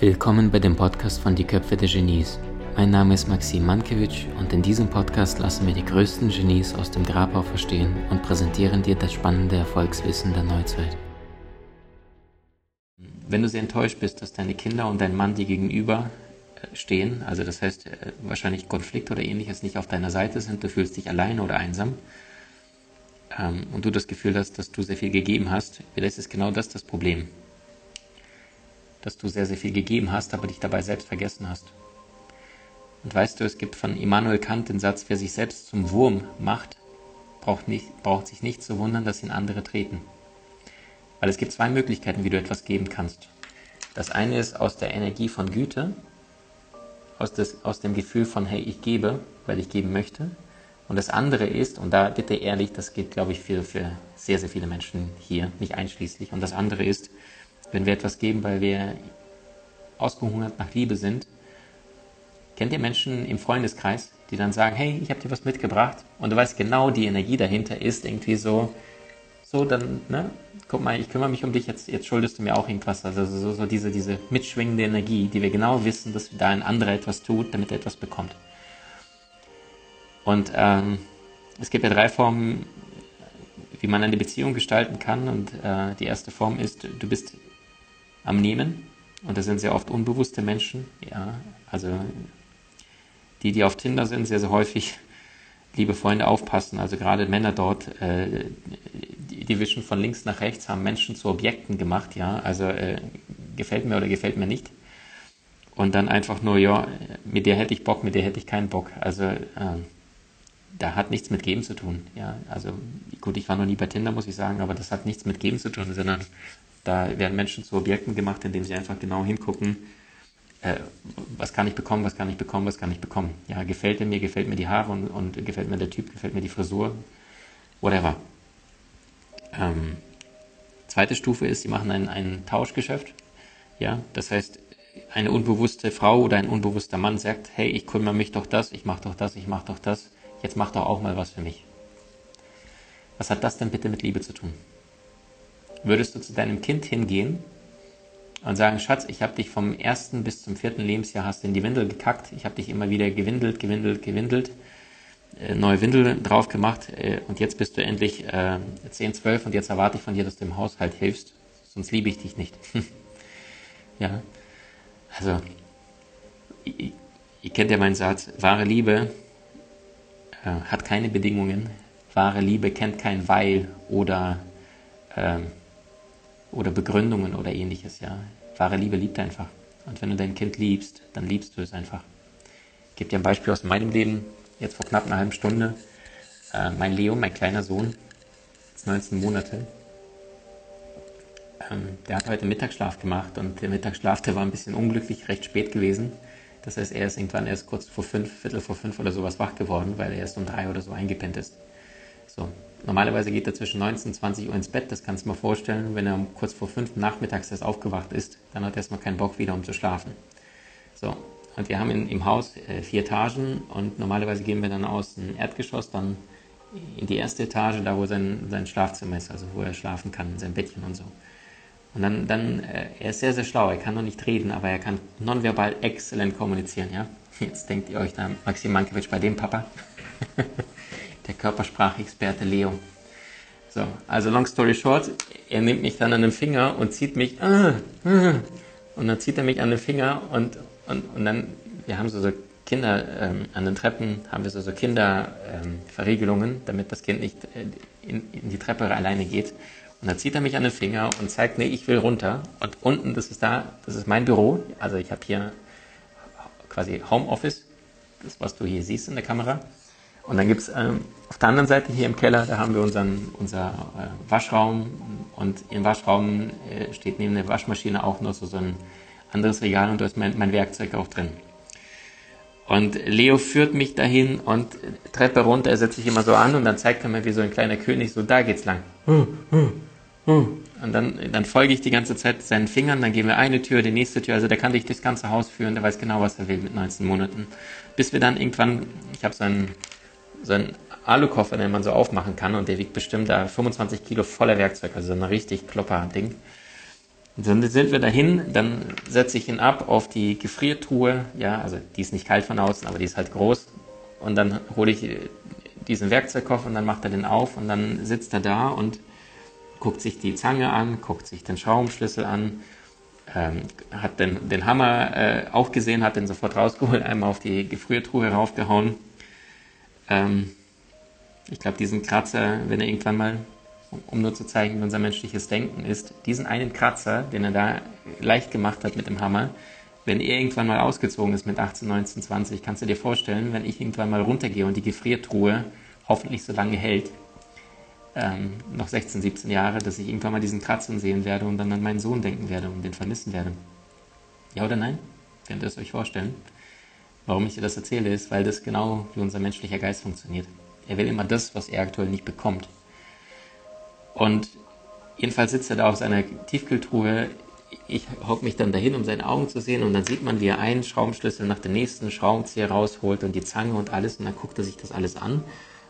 Willkommen bei dem Podcast von Die Köpfe der Genies. Mein Name ist Maxim Mankewitsch und in diesem Podcast lassen wir die größten Genies aus dem Grabau verstehen und präsentieren dir das spannende Erfolgswissen der Neuzeit. Wenn du sehr enttäuscht bist, dass deine Kinder und dein Mann dir gegenüber äh, stehen, also das heißt äh, wahrscheinlich Konflikt oder ähnliches nicht auf deiner Seite sind, du fühlst dich alleine oder einsam ähm, und du das Gefühl hast, dass du sehr viel gegeben hast, vielleicht ist genau das das Problem dass du sehr, sehr viel gegeben hast, aber dich dabei selbst vergessen hast. Und weißt du, es gibt von Immanuel Kant den Satz, wer sich selbst zum Wurm macht, braucht, nicht, braucht sich nicht zu wundern, dass ihn andere treten. Weil es gibt zwei Möglichkeiten, wie du etwas geben kannst. Das eine ist aus der Energie von Güte, aus, des, aus dem Gefühl von, hey, ich gebe, weil ich geben möchte. Und das andere ist, und da bitte ehrlich, das geht, glaube ich, für, für sehr, sehr viele Menschen hier, nicht einschließlich. Und das andere ist, wenn wir etwas geben, weil wir ausgehungert nach Liebe sind. Kennt ihr Menschen im Freundeskreis, die dann sagen, hey, ich habe dir was mitgebracht und du weißt genau, die Energie dahinter ist irgendwie so, so dann, ne, guck mal, ich kümmere mich um dich, jetzt, jetzt schuldest du mir auch irgendwas. Also so, so diese, diese mitschwingende Energie, die wir genau wissen, dass da ein anderer etwas tut, damit er etwas bekommt. Und ähm, es gibt ja drei Formen, wie man eine Beziehung gestalten kann. Und äh, die erste Form ist, du bist am Nehmen. Und das sind sehr oft unbewusste Menschen. Ja, also die, die auf Tinder sind, sehr, sehr häufig, liebe Freunde, aufpassen. Also gerade Männer dort, äh, die, wischen von links nach rechts, haben Menschen zu Objekten gemacht. Ja, also äh, gefällt mir oder gefällt mir nicht. Und dann einfach nur, ja, mit der hätte ich Bock, mit der hätte ich keinen Bock. Also äh, da hat nichts mit Geben zu tun. Ja, also gut, ich war noch nie bei Tinder, muss ich sagen, aber das hat nichts mit Geben zu tun, sondern da werden Menschen zu Objekten gemacht, indem sie einfach genau hingucken, äh, was kann ich bekommen, was kann ich bekommen, was kann ich bekommen. Ja, gefällt er mir, gefällt mir die Haare und, und gefällt mir der Typ, gefällt mir die Frisur, whatever. Ähm, zweite Stufe ist, sie machen ein, ein Tauschgeschäft. Ja, das heißt, eine unbewusste Frau oder ein unbewusster Mann sagt, hey, ich kümmere mich doch das, ich mache doch das, ich mache doch das, jetzt mach doch auch mal was für mich. Was hat das denn bitte mit Liebe zu tun? Würdest du zu deinem Kind hingehen und sagen, Schatz, ich habe dich vom ersten bis zum vierten Lebensjahr hast in die Windel gekackt, ich habe dich immer wieder gewindelt, gewindelt, gewindelt, äh, neue Windel drauf gemacht äh, und jetzt bist du endlich äh, 10, 12 und jetzt erwarte ich von dir, dass du im Haushalt hilfst, sonst liebe ich dich nicht. ja, also, ihr, kennt ja meinen Satz, wahre Liebe äh, hat keine Bedingungen, wahre Liebe kennt kein Weil oder ähm, oder Begründungen oder ähnliches, ja. Wahre Liebe liebt einfach. Und wenn du dein Kind liebst, dann liebst du es einfach. Ich gebe dir ein Beispiel aus meinem Leben, jetzt vor knapp einer halben Stunde. Äh, mein Leo, mein kleiner Sohn, ist 19 Monate, ähm, der hat heute Mittagsschlaf gemacht und der Mittagsschlaf, der war ein bisschen unglücklich, recht spät gewesen. Das heißt, er ist irgendwann erst kurz vor fünf, Viertel vor fünf oder sowas wach geworden, weil er erst um drei oder so eingepennt ist. So, Normalerweise geht er zwischen 19 und 20 Uhr ins Bett, das kannst du mal vorstellen. Wenn er kurz vor 5 nachmittags erst aufgewacht ist, dann hat er erstmal keinen Bock wieder, um zu schlafen. So, und wir haben in, im Haus äh, vier Etagen und normalerweise gehen wir dann aus dem Erdgeschoss dann in die erste Etage, da wo sein, sein Schlafzimmer ist, also wo er schlafen kann, sein Bettchen und so. Und dann, dann äh, er ist sehr, sehr schlau, er kann noch nicht reden, aber er kann nonverbal exzellent kommunizieren, ja. Jetzt denkt ihr euch da, Maxim Mankiewicz bei dem Papa. der Körpersprachexperte Leo. So, also long story short, er nimmt mich dann an den Finger und zieht mich, ah, ah, und dann zieht er mich an den Finger und, und, und dann, wir haben so, so Kinder, ähm, an den Treppen haben wir so, so Kinderverriegelungen, ähm, damit das Kind nicht äh, in, in die Treppe alleine geht. Und dann zieht er mich an den Finger und zeigt, nee, ich will runter. Und unten, das ist da, das ist mein Büro. Also ich habe hier quasi Homeoffice, das was du hier siehst in der Kamera. Und dann gibt es ähm, auf der anderen Seite hier im Keller, da haben wir unseren, unser äh, Waschraum und im Waschraum äh, steht neben der Waschmaschine auch noch so, so ein anderes Regal und da ist mein, mein Werkzeug auch drin. Und Leo führt mich dahin und Treppe runter, er setzt sich immer so an und dann zeigt er mir wie so ein kleiner König, so da geht's lang. Und dann, dann folge ich die ganze Zeit seinen Fingern, dann gehen wir eine Tür, die nächste Tür, also der kann dich durchs ganze Haus führen, der weiß genau, was er will mit 19 Monaten. Bis wir dann irgendwann, ich habe so einen so ein Alukoffer, den man so aufmachen kann und der wiegt bestimmt da 25 Kilo voller Werkzeug, also so ein richtig klopper Ding. Und dann sind wir dahin, dann setze ich ihn ab auf die Gefriertruhe, ja, also die ist nicht kalt von außen, aber die ist halt groß. Und dann hole ich diesen Werkzeugkoffer und dann macht er den auf und dann sitzt er da und guckt sich die Zange an, guckt sich den Schraubenschlüssel an, ähm, hat den, den Hammer äh, auch gesehen, hat den sofort rausgeholt, einmal auf die Gefriertruhe raufgehauen. Ähm, ich glaube, diesen Kratzer, wenn er irgendwann mal, um nur zu zeigen, wie unser menschliches Denken ist, diesen einen Kratzer, den er da leicht gemacht hat mit dem Hammer, wenn er irgendwann mal ausgezogen ist mit 18, 19, 20, kannst du dir vorstellen, wenn ich irgendwann mal runtergehe und die Gefriertruhe hoffentlich so lange hält, ähm, noch 16, 17 Jahre, dass ich irgendwann mal diesen Kratzen sehen werde und dann an meinen Sohn denken werde und den vermissen werde. Ja oder nein? Könnt ihr es euch vorstellen? Warum ich dir das erzähle, ist, weil das genau wie unser menschlicher Geist funktioniert. Er will immer das, was er aktuell nicht bekommt. Und jedenfalls sitzt er da auf seiner Tiefkühltruhe. Ich hocke mich dann dahin, um seine Augen zu sehen, und dann sieht man, wie er einen Schraubenschlüssel nach dem nächsten Schraubenzieher rausholt und die Zange und alles, und dann guckt er sich das alles an.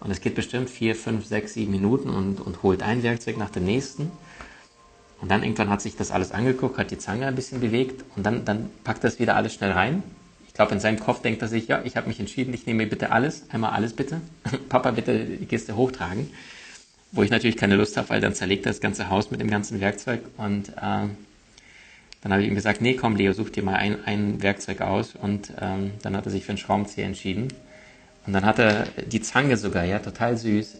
Und es geht bestimmt vier, fünf, sechs, sieben Minuten und, und holt ein Werkzeug nach dem nächsten. Und dann irgendwann hat sich das alles angeguckt, hat die Zange ein bisschen bewegt und dann, dann packt das wieder alles schnell rein. Ich glaube, in seinem Kopf denkt er sich, ja, ich habe mich entschieden, ich nehme bitte alles, einmal alles bitte. Papa, bitte die Kiste hochtragen. Wo ich natürlich keine Lust habe, weil dann zerlegt er das ganze Haus mit dem ganzen Werkzeug. Und äh, dann habe ich ihm gesagt, nee, komm, Leo, such dir mal ein, ein Werkzeug aus. Und ähm, dann hat er sich für einen Schraubenzieher entschieden. Und dann hat er die Zange sogar, ja, total süß,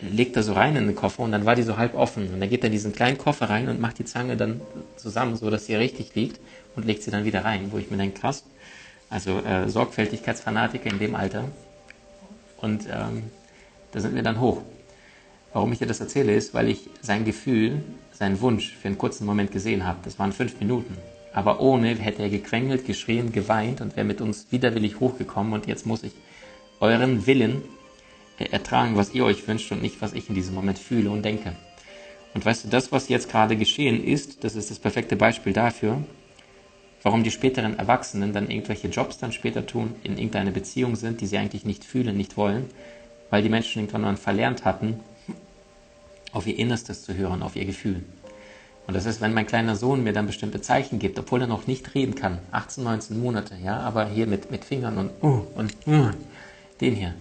legt er so rein in den Koffer und dann war die so halb offen. Und dann geht er in diesen kleinen Koffer rein und macht die Zange dann zusammen, so dass sie richtig liegt und legt sie dann wieder rein, wo ich mir denke, krass, also äh, Sorgfältigkeitsfanatiker in dem Alter. Und ähm, da sind wir dann hoch. Warum ich dir das erzähle, ist, weil ich sein Gefühl, seinen Wunsch für einen kurzen Moment gesehen habe. Das waren fünf Minuten. Aber ohne hätte er gequengelt, geschrien, geweint und wäre mit uns widerwillig hochgekommen und jetzt muss ich euren Willen ertragen, was ihr euch wünscht und nicht, was ich in diesem Moment fühle und denke. Und weißt du, das, was jetzt gerade geschehen ist, das ist das perfekte Beispiel dafür, warum die späteren Erwachsenen dann irgendwelche Jobs dann später tun, in irgendeine Beziehung sind, die sie eigentlich nicht fühlen, nicht wollen, weil die Menschen irgendwann mal verlernt hatten, auf ihr Innerstes zu hören, auf ihr Gefühl. Und das ist, wenn mein kleiner Sohn mir dann bestimmte Zeichen gibt, obwohl er noch nicht reden kann, 18, 19 Monate, ja, aber hier mit, mit Fingern und, uh, und, uh, den hier.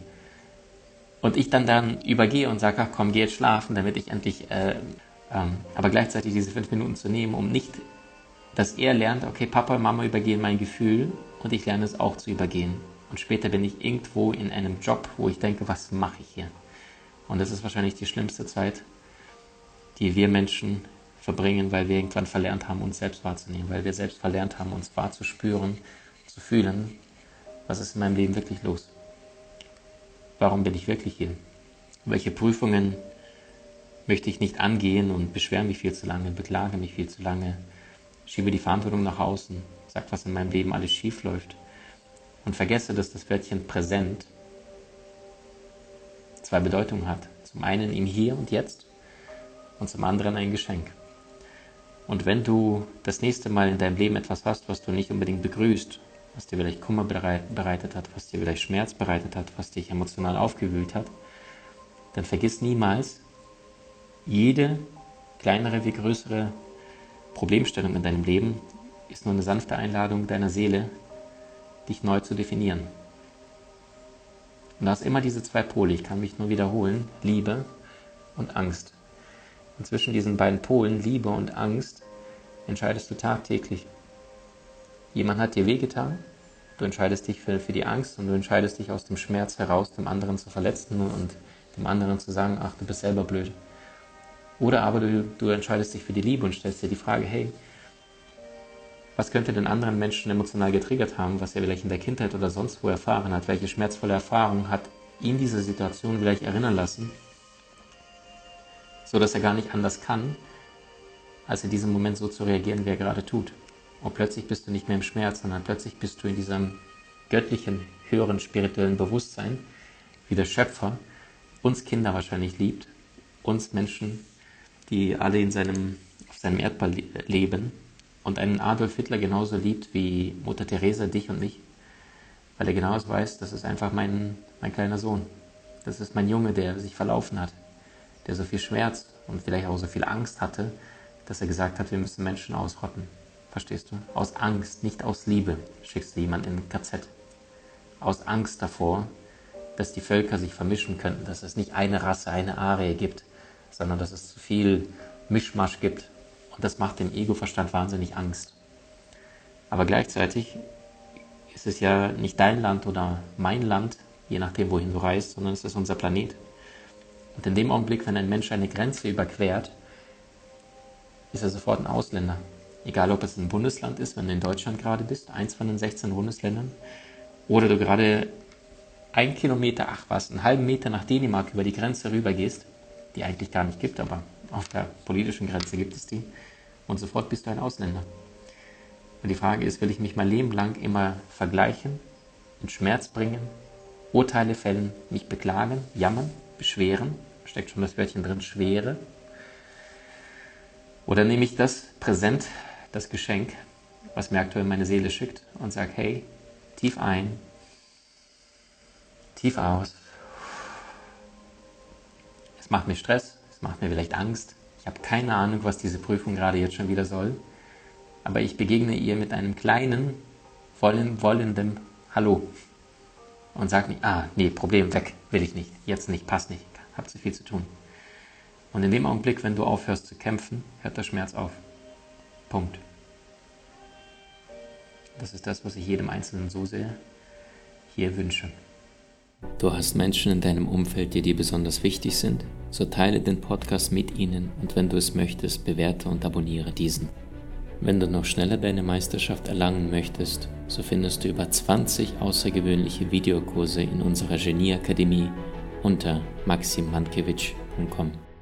Und ich dann dann übergehe und sage, ach komm, geh jetzt schlafen, damit ich endlich, äh, ähm, aber gleichzeitig diese fünf Minuten zu nehmen, um nicht, dass er lernt, okay, Papa, Mama übergehen mein Gefühl und ich lerne es auch zu übergehen. Und später bin ich irgendwo in einem Job, wo ich denke, was mache ich hier? Und das ist wahrscheinlich die schlimmste Zeit, die wir Menschen verbringen, weil wir irgendwann verlernt haben, uns selbst wahrzunehmen, weil wir selbst verlernt haben, uns wahrzuspüren, zu fühlen, was ist in meinem Leben wirklich los. Warum bin ich wirklich hier? Welche Prüfungen möchte ich nicht angehen und beschwere mich viel zu lange, beklage mich viel zu lange, schiebe die Verantwortung nach außen, sage, was in meinem Leben alles schief läuft und vergesse, dass das Wörtchen präsent zwei Bedeutungen hat. Zum einen im Hier und Jetzt und zum anderen ein Geschenk. Und wenn du das nächste Mal in deinem Leben etwas hast, was du nicht unbedingt begrüßt, was dir vielleicht Kummer bereitet hat, was dir vielleicht Schmerz bereitet hat, was dich emotional aufgewühlt hat, dann vergiss niemals, jede kleinere wie größere Problemstellung in deinem Leben ist nur eine sanfte Einladung deiner Seele, dich neu zu definieren. Und da ist immer diese zwei Pole, ich kann mich nur wiederholen, Liebe und Angst. Und zwischen diesen beiden Polen, Liebe und Angst, entscheidest du tagtäglich. Jemand hat dir wehgetan, du entscheidest dich für, für die Angst und du entscheidest dich aus dem Schmerz heraus, dem anderen zu verletzen und dem anderen zu sagen, ach, du bist selber blöd. Oder aber du, du entscheidest dich für die Liebe und stellst dir die Frage, hey, was könnte den anderen Menschen emotional getriggert haben, was er vielleicht in der Kindheit oder sonst wo erfahren hat, welche schmerzvolle Erfahrung hat ihn diese Situation vielleicht erinnern lassen, so dass er gar nicht anders kann, als in diesem Moment so zu reagieren, wie er gerade tut. Und plötzlich bist du nicht mehr im Schmerz, sondern plötzlich bist du in diesem göttlichen, höheren spirituellen Bewusstsein, wie der Schöpfer uns Kinder wahrscheinlich liebt, uns Menschen, die alle in seinem, auf seinem Erdball leben und einen Adolf Hitler genauso liebt wie Mutter Teresa, dich und mich, weil er genauso weiß, das ist einfach mein, mein kleiner Sohn. Das ist mein Junge, der sich verlaufen hat, der so viel Schmerz und vielleicht auch so viel Angst hatte, dass er gesagt hat, wir müssen Menschen ausrotten. Verstehst du? Aus Angst, nicht aus Liebe, schickst du jemanden in KZ. Aus Angst davor, dass die Völker sich vermischen könnten, dass es nicht eine Rasse, eine Arie gibt, sondern dass es zu viel Mischmasch gibt. Und das macht dem Ego-Verstand wahnsinnig Angst. Aber gleichzeitig ist es ja nicht dein Land oder mein Land, je nachdem, wohin du reist, sondern es ist unser Planet. Und in dem Augenblick, wenn ein Mensch eine Grenze überquert, ist er sofort ein Ausländer. Egal, ob es ein Bundesland ist, wenn du in Deutschland gerade bist, eins von den 16 Bundesländern, oder du gerade ein Kilometer, ach was, einen halben Meter nach Dänemark über die Grenze rüber gehst, die eigentlich gar nicht gibt, aber auf der politischen Grenze gibt es die, und sofort bist du ein Ausländer. Und die Frage ist, will ich mich mein Leben lang immer vergleichen, in Schmerz bringen, Urteile fällen, mich beklagen, jammern, beschweren, steckt schon das Wörtchen drin, schwere, oder nehme ich das Präsent, das Geschenk, was mir aktuell meine Seele schickt und sage, hey, tief ein, tief aus. Macht mir Stress, es macht mir vielleicht Angst. Ich habe keine Ahnung, was diese Prüfung gerade jetzt schon wieder soll. Aber ich begegne ihr mit einem kleinen, wollen, wollendem Hallo. Und sage nicht, ah, nee, Problem weg, will ich nicht, jetzt nicht, passt nicht, hab zu viel zu tun. Und in dem Augenblick, wenn du aufhörst zu kämpfen, hört der Schmerz auf. Punkt. Das ist das, was ich jedem Einzelnen so sehr hier wünsche. Du hast Menschen in deinem Umfeld, die dir besonders wichtig sind? So teile den Podcast mit ihnen und wenn du es möchtest, bewerte und abonniere diesen. Wenn du noch schneller deine Meisterschaft erlangen möchtest, so findest du über 20 außergewöhnliche Videokurse in unserer Genieakademie unter maximmankiewicz.com.